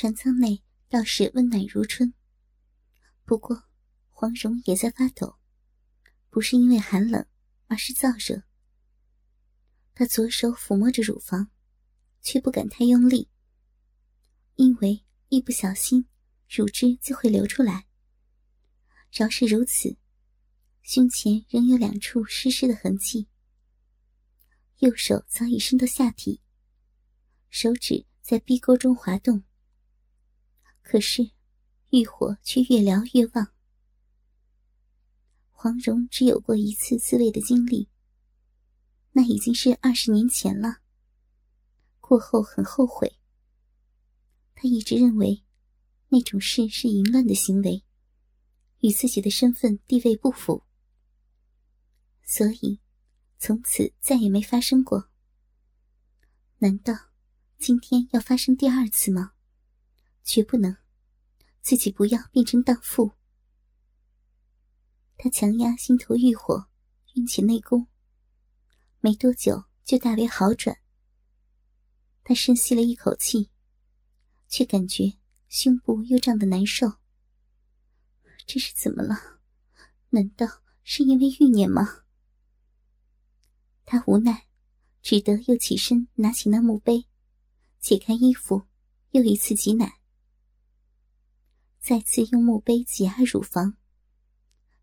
船舱内倒是温暖如春，不过黄蓉也在发抖，不是因为寒冷，而是燥热。她左手抚摸着乳房，却不敢太用力，因为一不小心，乳汁就会流出来。饶是如此，胸前仍有两处湿湿的痕迹。右手早已伸到下体，手指在壁沟中滑动。可是，欲火却越燎越旺。黄蓉只有过一次自慰的经历，那已经是二十年前了。过后很后悔。她一直认为，那种事是淫乱的行为，与自己的身份地位不符，所以从此再也没发生过。难道今天要发生第二次吗？绝不能，自己不要变成荡妇。他强压心头欲火，运起内功，没多久就大为好转。他深吸了一口气，却感觉胸部又胀得难受。这是怎么了？难道是因为欲念吗？他无奈，只得又起身拿起那墓碑，解开衣服，又一次挤奶。再次用墓碑挤压乳房，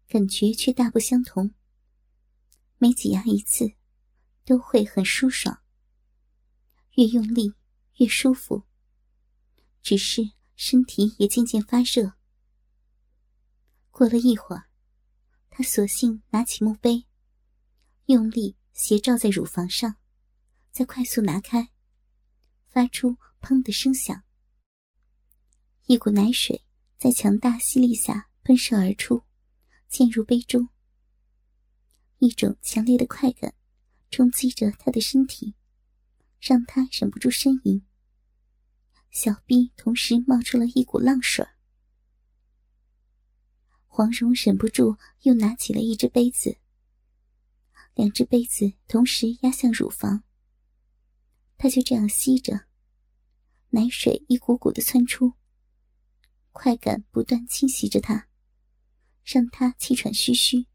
感觉却大不相同。每挤压一次，都会很舒爽。越用力越舒服，只是身体也渐渐发热。过了一会儿，他索性拿起墓碑，用力斜照在乳房上，再快速拿开，发出“砰”的声响，一股奶水。在强大吸力下喷射而出，溅入杯中。一种强烈的快感冲击着他的身体，让他忍不住呻吟。小臂同时冒出了一股浪水。黄蓉忍不住又拿起了一只杯子，两只杯子同时压向乳房。他就这样吸着，奶水一股股的窜出。快感不断侵袭着他，让他气喘吁吁。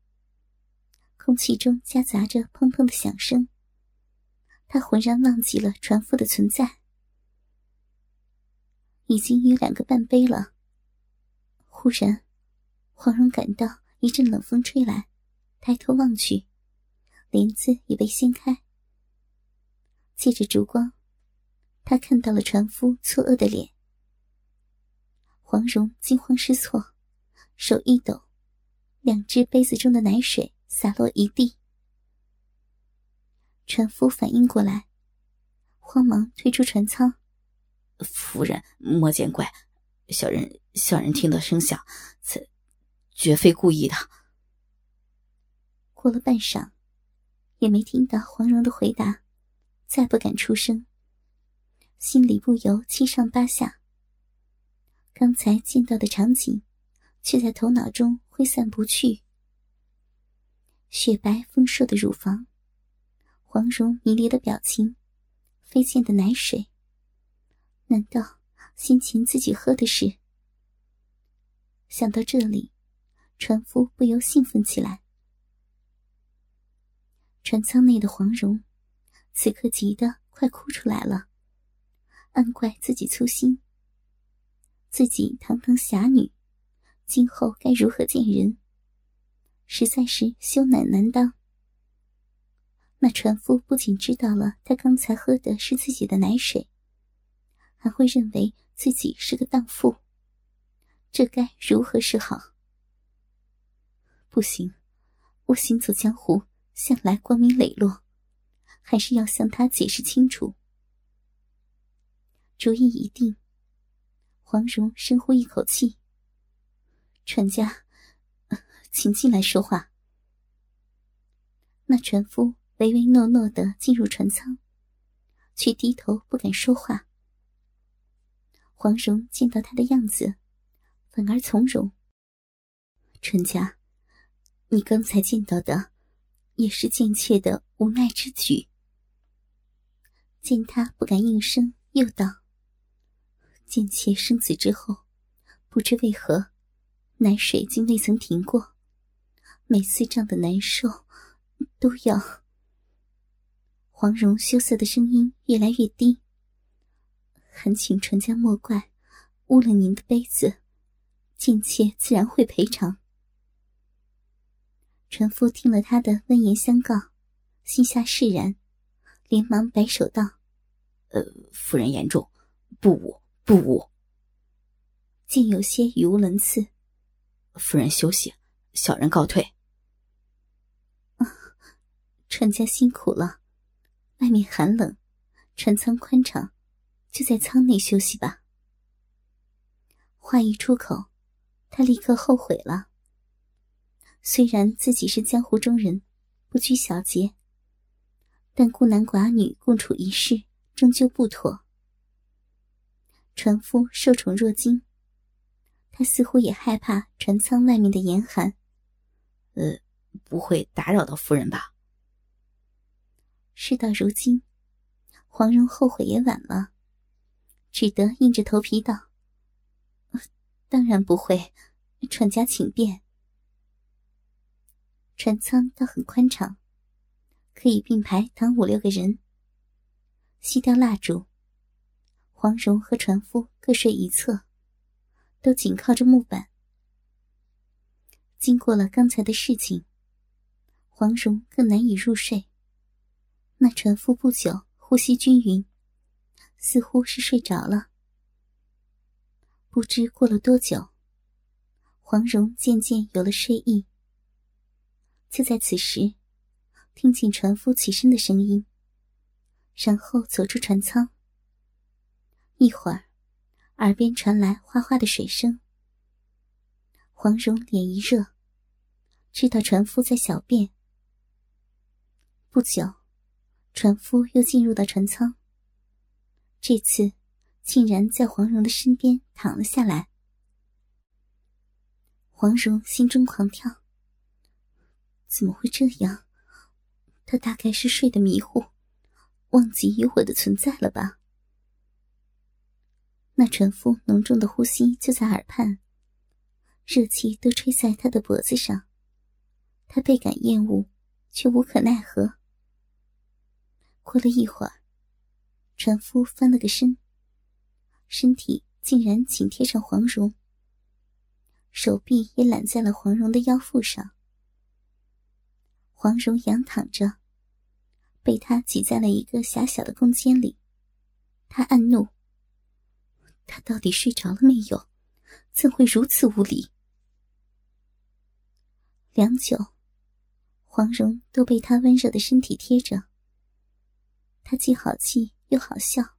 空气中夹杂着砰砰的响声，他浑然忘记了船夫的存在。已经有两个半杯了。忽然，黄蓉感到一阵冷风吹来，抬头望去，帘子已被掀开。借着烛光，他看到了船夫错愕的脸。黄蓉惊慌失措，手一抖，两只杯子中的奶水洒落一地。船夫反应过来，慌忙退出船舱。夫人莫见怪，小人小人听到声响，此绝非故意的。过了半晌，也没听到黄蓉的回答，再不敢出声，心里不由七上八下。刚才见到的场景，却在头脑中挥散不去。雪白丰硕的乳房，黄蓉迷离的表情，飞溅的奶水。难道先前自己喝的是？想到这里，船夫不由兴奋起来。船舱内的黄蓉，此刻急得快哭出来了，暗怪自己粗心。自己堂堂侠女，今后该如何见人？实在是羞赧难当。那船夫不仅知道了他刚才喝的是自己的奶水，还会认为自己是个荡妇，这该如何是好？不行，我行走江湖向来光明磊落，还是要向他解释清楚。主意已定。黄蓉深呼一口气。船家，请进来说话。那船夫唯唯诺诺的进入船舱，却低头不敢说话。黄蓉见到他的样子，反而从容。船家，你刚才见到的，也是贱妾的无奈之举。见他不敢应声，又道。贱妾生子之后，不知为何，奶水竟未曾停过，每次胀得难受，都要。黄蓉羞涩的声音越来越低，恳请传家莫怪，污了您的杯子，贱妾自然会赔偿。船夫听了他的温言相告，心下释然，连忙摆手道：“呃，夫人言重，不武。”不误，竟有些语无伦次。夫人休息，小人告退。啊，船家辛苦了，外面寒冷，船舱宽敞，就在舱内休息吧。话一出口，他立刻后悔了。虽然自己是江湖中人，不拘小节，但孤男寡女共处一室，终究不妥。船夫受宠若惊，他似乎也害怕船舱外面的严寒。呃，不会打扰到夫人吧？事到如今，黄蓉后悔也晚了，只得硬着头皮道：“当然不会，船家请便。”船舱倒很宽敞，可以并排躺五六个人。熄掉蜡烛。黄蓉和船夫各睡一侧，都紧靠着木板。经过了刚才的事情，黄蓉更难以入睡。那船夫不久呼吸均匀，似乎是睡着了。不知过了多久，黄蓉渐渐有了睡意。就在此时，听见船夫起身的声音，然后走出船舱。一会儿，耳边传来哗哗的水声。黄蓉脸一热，知道船夫在小便。不久，船夫又进入到船舱。这次，竟然在黄蓉的身边躺了下来。黄蓉心中狂跳。怎么会这样？他大概是睡得迷糊，忘记有我的存在了吧？那船夫浓重的呼吸就在耳畔，热气都吹在他的脖子上，他倍感厌恶，却无可奈何。过了一会儿，船夫翻了个身，身体竟然紧贴上黄蓉，手臂也揽在了黄蓉的腰腹上。黄蓉仰躺着，被他挤在了一个狭小的空间里，他暗怒。他到底睡着了没有？怎会如此无礼？良久，黄蓉都被他温热的身体贴着。他既好气又好笑，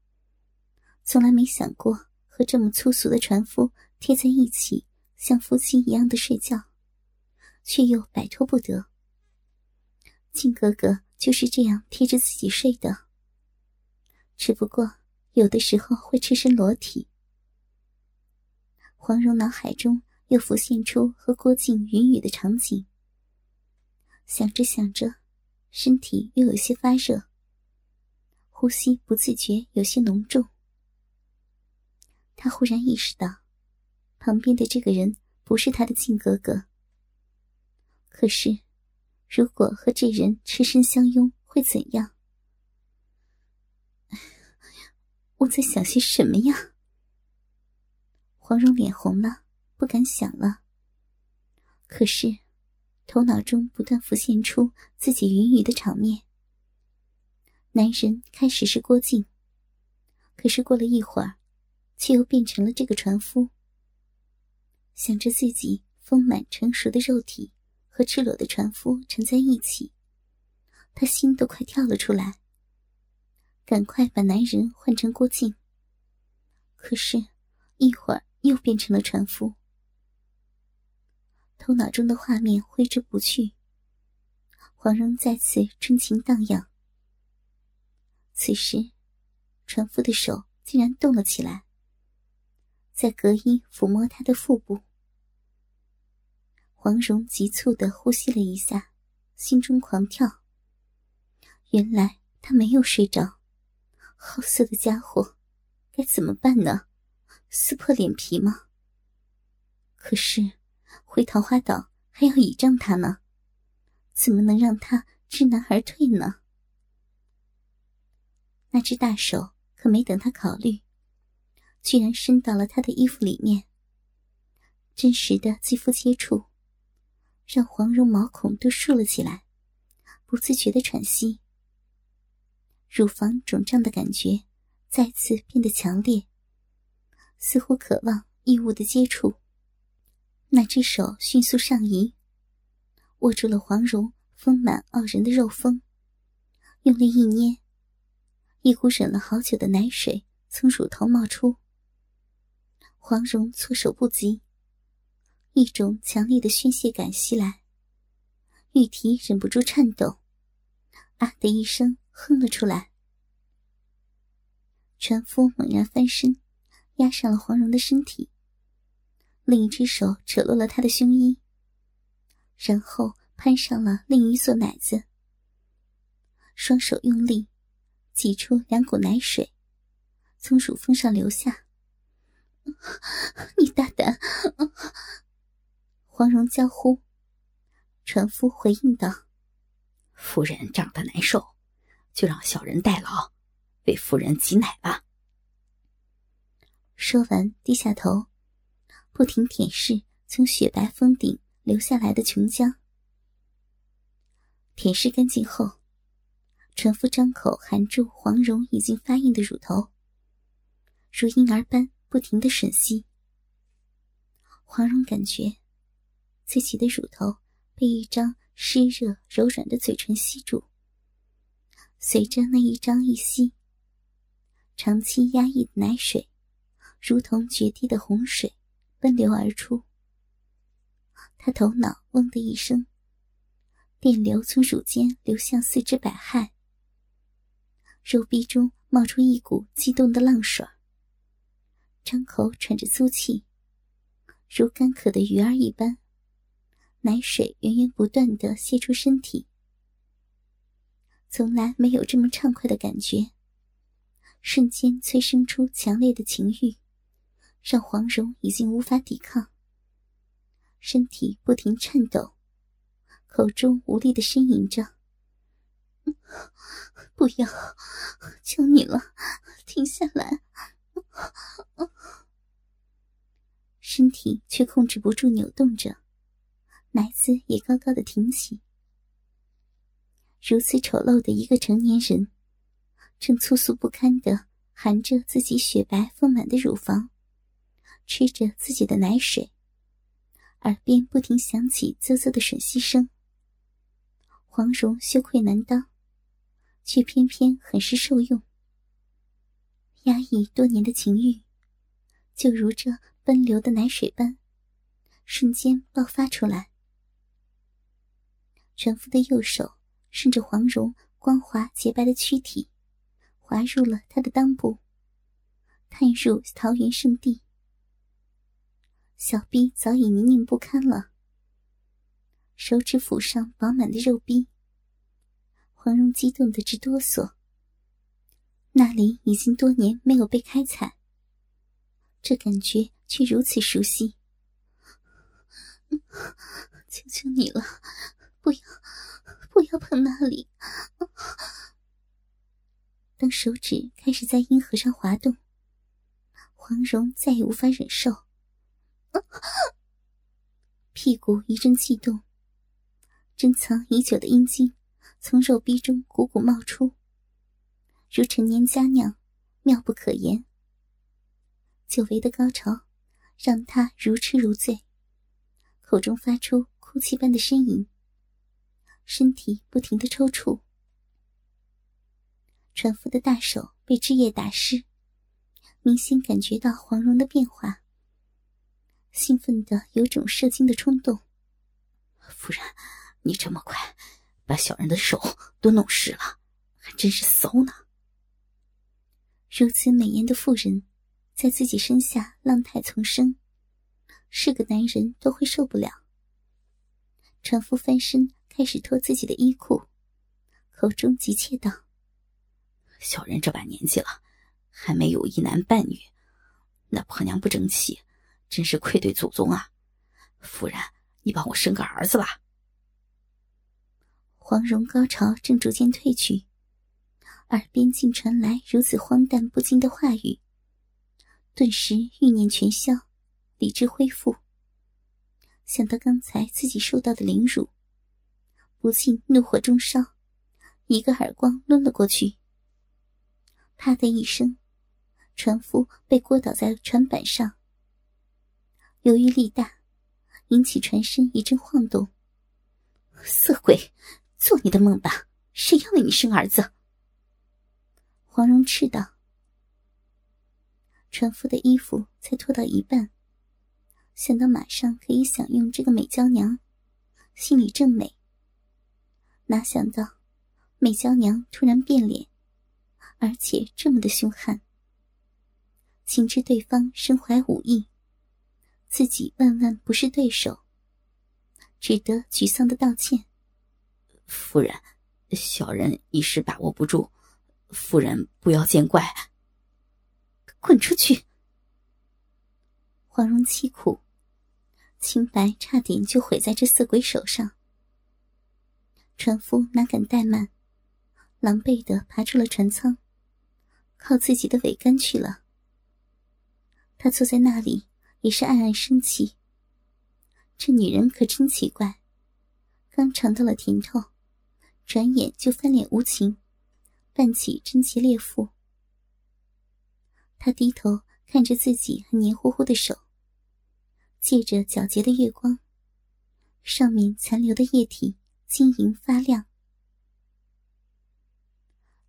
从来没想过和这么粗俗的船夫贴在一起，像夫妻一样的睡觉，却又摆脱不得。靖哥哥就是这样贴着自己睡的，只不过有的时候会赤身裸体。黄蓉脑海中又浮现出和郭靖云雨的场景，想着想着，身体又有些发热，呼吸不自觉有些浓重。他忽然意识到，旁边的这个人不是他的靖哥哥。可是，如果和这人赤身相拥，会怎样？我在想些什么呀？黄蓉脸红了，不敢想了。可是，头脑中不断浮现出自己云雨的场面。男人开始是郭靖，可是过了一会儿，却又变成了这个船夫。想着自己丰满成熟的肉体和赤裸的船夫缠在一起，他心都快跳了出来。赶快把男人换成郭靖。可是，一会儿。又变成了船夫，头脑中的画面挥之不去。黄蓉再次春情荡漾。此时，船夫的手竟然动了起来，在隔衣抚摸他的腹部。黄蓉急促的呼吸了一下，心中狂跳。原来他没有睡着，好色的家伙，该怎么办呢？撕破脸皮吗？可是回桃花岛还要倚仗他呢，怎么能让他知难而退呢？那只大手可没等他考虑，居然伸到了他的衣服里面。真实的肌肤接触，让黄蓉毛孔都竖了起来，不自觉的喘息。乳房肿胀的感觉再次变得强烈，似乎渴望异物的接触。那只手迅速上移，握住了黄蓉丰满傲人的肉峰，用力一捏，一股忍了好久的奶水从乳头冒出。黄蓉措手不及，一种强烈的宣泄感袭来，玉体忍不住颤抖，啊的一声。哼了出来，船夫猛然翻身，压上了黄蓉的身体，另一只手扯落了她的胸衣，然后攀上了另一座奶子，双手用力挤出两股奶水，从乳峰上流下。你大胆！黄蓉娇呼，船夫回应道：“夫人长得难受。”就让小人代劳，为夫人挤奶吧。说完，低下头，不停舔舐从雪白峰顶流下来的琼浆。舔舐干净后，船夫张口含住黄蓉已经发硬的乳头，如婴儿般不停的吮吸。黄蓉感觉自己的乳头被一张湿热柔软的嘴唇吸住。随着那一张一吸，长期压抑的奶水，如同决堤的洪水，奔流而出。他头脑嗡的一声，电流从乳尖流向四肢百骸，肉壁中冒出一股激动的浪水，张口喘着粗气，如干渴的鱼儿一般，奶水源源不断的泄出身体。从来没有这么畅快的感觉，瞬间催生出强烈的情欲，让黄蓉已经无法抵抗，身体不停颤抖，口中无力的呻吟着：“不要，求你了，停下来！”身体却控制不住扭动着，奶子也高高的挺起。如此丑陋的一个成年人，正粗俗不堪的含着自己雪白丰满的乳房，吃着自己的奶水，耳边不停响起啧啧的吮吸声。黄蓉羞愧难当，却偏偏很是受用。压抑多年的情欲，就如这奔流的奶水般，瞬间爆发出来。船夫的右手。顺着黄蓉光滑洁白的躯体，滑入了她的裆部，探入桃园圣地。小臂早已泥泞不堪了，手指抚上饱满的肉壁，黄蓉激动的直哆嗦。那里已经多年没有被开采，这感觉却如此熟悉。求求你了，不要！不要碰那里！当手指开始在阴核上滑动，黄蓉再也无法忍受，屁股一阵悸动，珍藏已久的阴茎从肉壁中汩汩冒出，如陈年佳酿，妙不可言。久违的高潮让他如痴如醉，口中发出哭泣般的呻吟。身体不停的抽搐，船夫的大手被汁液打湿，明显感觉到黄蓉的变化，兴奋的有种射精的冲动。夫人，你这么快把小人的手都弄湿了，还真是骚呢。如此美艳的妇人，在自己身下浪态丛生，是个男人都会受不了。船夫翻身。开始脱自己的衣裤，口中急切道：“小人这把年纪了，还没有一男半女，那婆娘不争气，真是愧对祖宗啊！夫人，你帮我生个儿子吧。黄蓉高潮正逐渐褪去，耳边竟传来如此荒诞不经的话语，顿时欲念全消，理智恢复。想到刚才自己受到的凌辱，不禁怒火中烧，一个耳光抡了过去。啪的一声，船夫被掴倒在船板上。由于力大，引起船身一阵晃动。色鬼，做你的梦吧！谁要为你生儿子？黄蓉斥道。船夫的衣服才脱到一半。想到马上可以享用这个美娇娘，心里正美。哪想到美娇娘突然变脸，而且这么的凶悍。情知对方身怀武艺，自己万万不是对手，只得沮丧的道歉：“夫人，小人一时把握不住，夫人不要见怪。”滚出去！黄蓉凄苦，清白差点就毁在这色鬼手上。船夫哪敢怠慢，狼狈的爬出了船舱，靠自己的桅杆去了。他坐在那里，也是暗暗生气。这女人可真奇怪，刚尝到了甜头，转眼就翻脸无情，扮起贞洁烈妇。他低头。看着自己还黏糊糊的手，借着皎洁的月光，上面残留的液体晶莹发亮。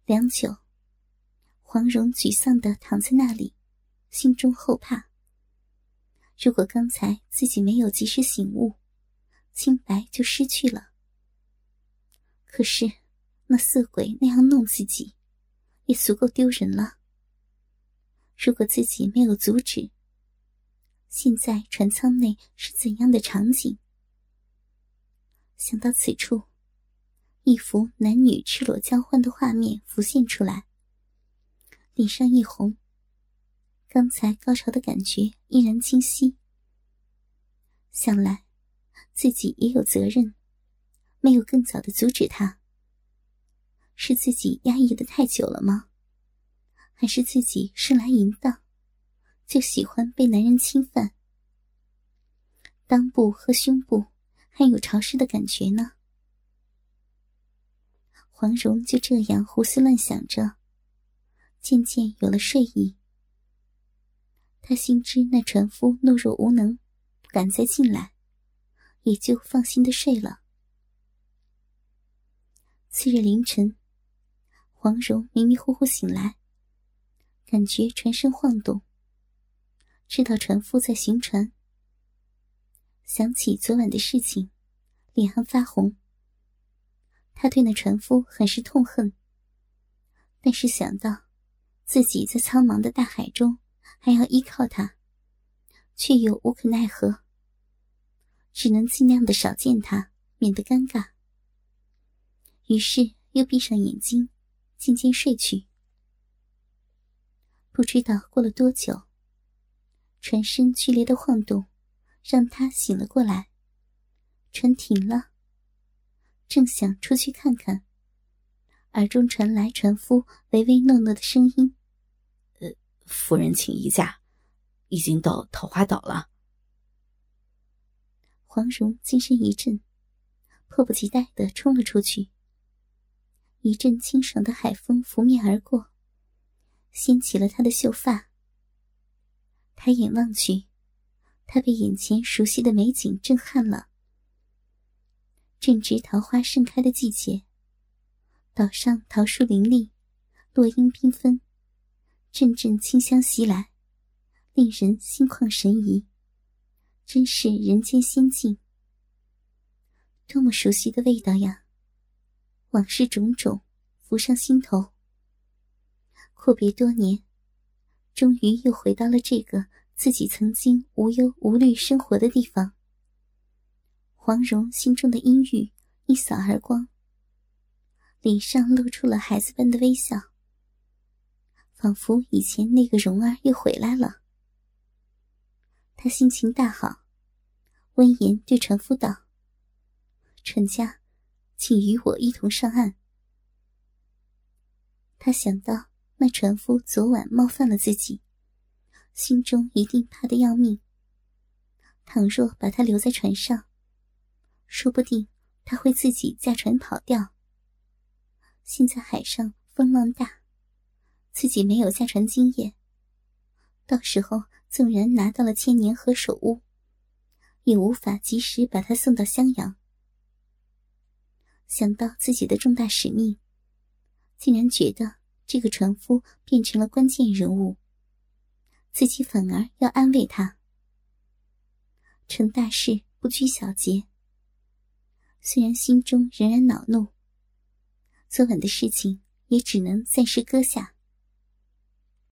良久，黄蓉沮丧的躺在那里，心中后怕。如果刚才自己没有及时醒悟，清白就失去了。可是那色鬼那样弄自己，也足够丢人了。如果自己没有阻止，现在船舱内是怎样的场景？想到此处，一幅男女赤裸交欢的画面浮现出来，脸上一红。刚才高潮的感觉依然清晰。想来，自己也有责任，没有更早的阻止他。是自己压抑的太久了吗？还是自己生来淫荡，就喜欢被男人侵犯。裆部和胸部还有潮湿的感觉呢。黄蓉就这样胡思乱想着，渐渐有了睡意。他心知那船夫懦弱无能，不敢再进来，也就放心的睡了。次日凌晨，黄蓉迷迷糊糊醒来。感觉船身晃动，知道船夫在行船。想起昨晚的事情，脸上发红。他对那船夫很是痛恨，但是想到自己在苍茫的大海中还要依靠他，却又无可奈何，只能尽量的少见他，免得尴尬。于是又闭上眼睛，渐渐睡去。不知道过了多久，船身剧烈的晃动，让他醒了过来。船停了，正想出去看看，耳中传来船夫唯唯诺诺的声音：“，夫人请移驾，已经到桃花岛了。”黄蓉精神一振，迫不及待的冲了出去。一阵清爽的海风拂面而过。掀起了她的秀发。抬眼望去，他被眼前熟悉的美景震撼了。正值桃花盛开的季节，岛上桃树林立，落英缤纷，阵阵清香袭来，令人心旷神怡，真是人间仙境。多么熟悉的味道呀！往事种种浮上心头。阔别多年，终于又回到了这个自己曾经无忧无虑生活的地方。黄蓉心中的阴郁一扫而光，脸上露出了孩子般的微笑，仿佛以前那个蓉儿又回来了。他心情大好，温言对船夫道：“船家，请与我一同上岸。”他想到那船夫昨晚冒犯了自己，心中一定怕得要命。倘若把他留在船上，说不定他会自己驾船跑掉。现在海上风浪大，自己没有驾船经验，到时候纵然拿到了千年何首乌，也无法及时把他送到襄阳。想到自己的重大使命。竟然觉得这个船夫变成了关键人物，自己反而要安慰他。成大事不拘小节。虽然心中仍然恼怒，昨晚的事情也只能暂时搁下。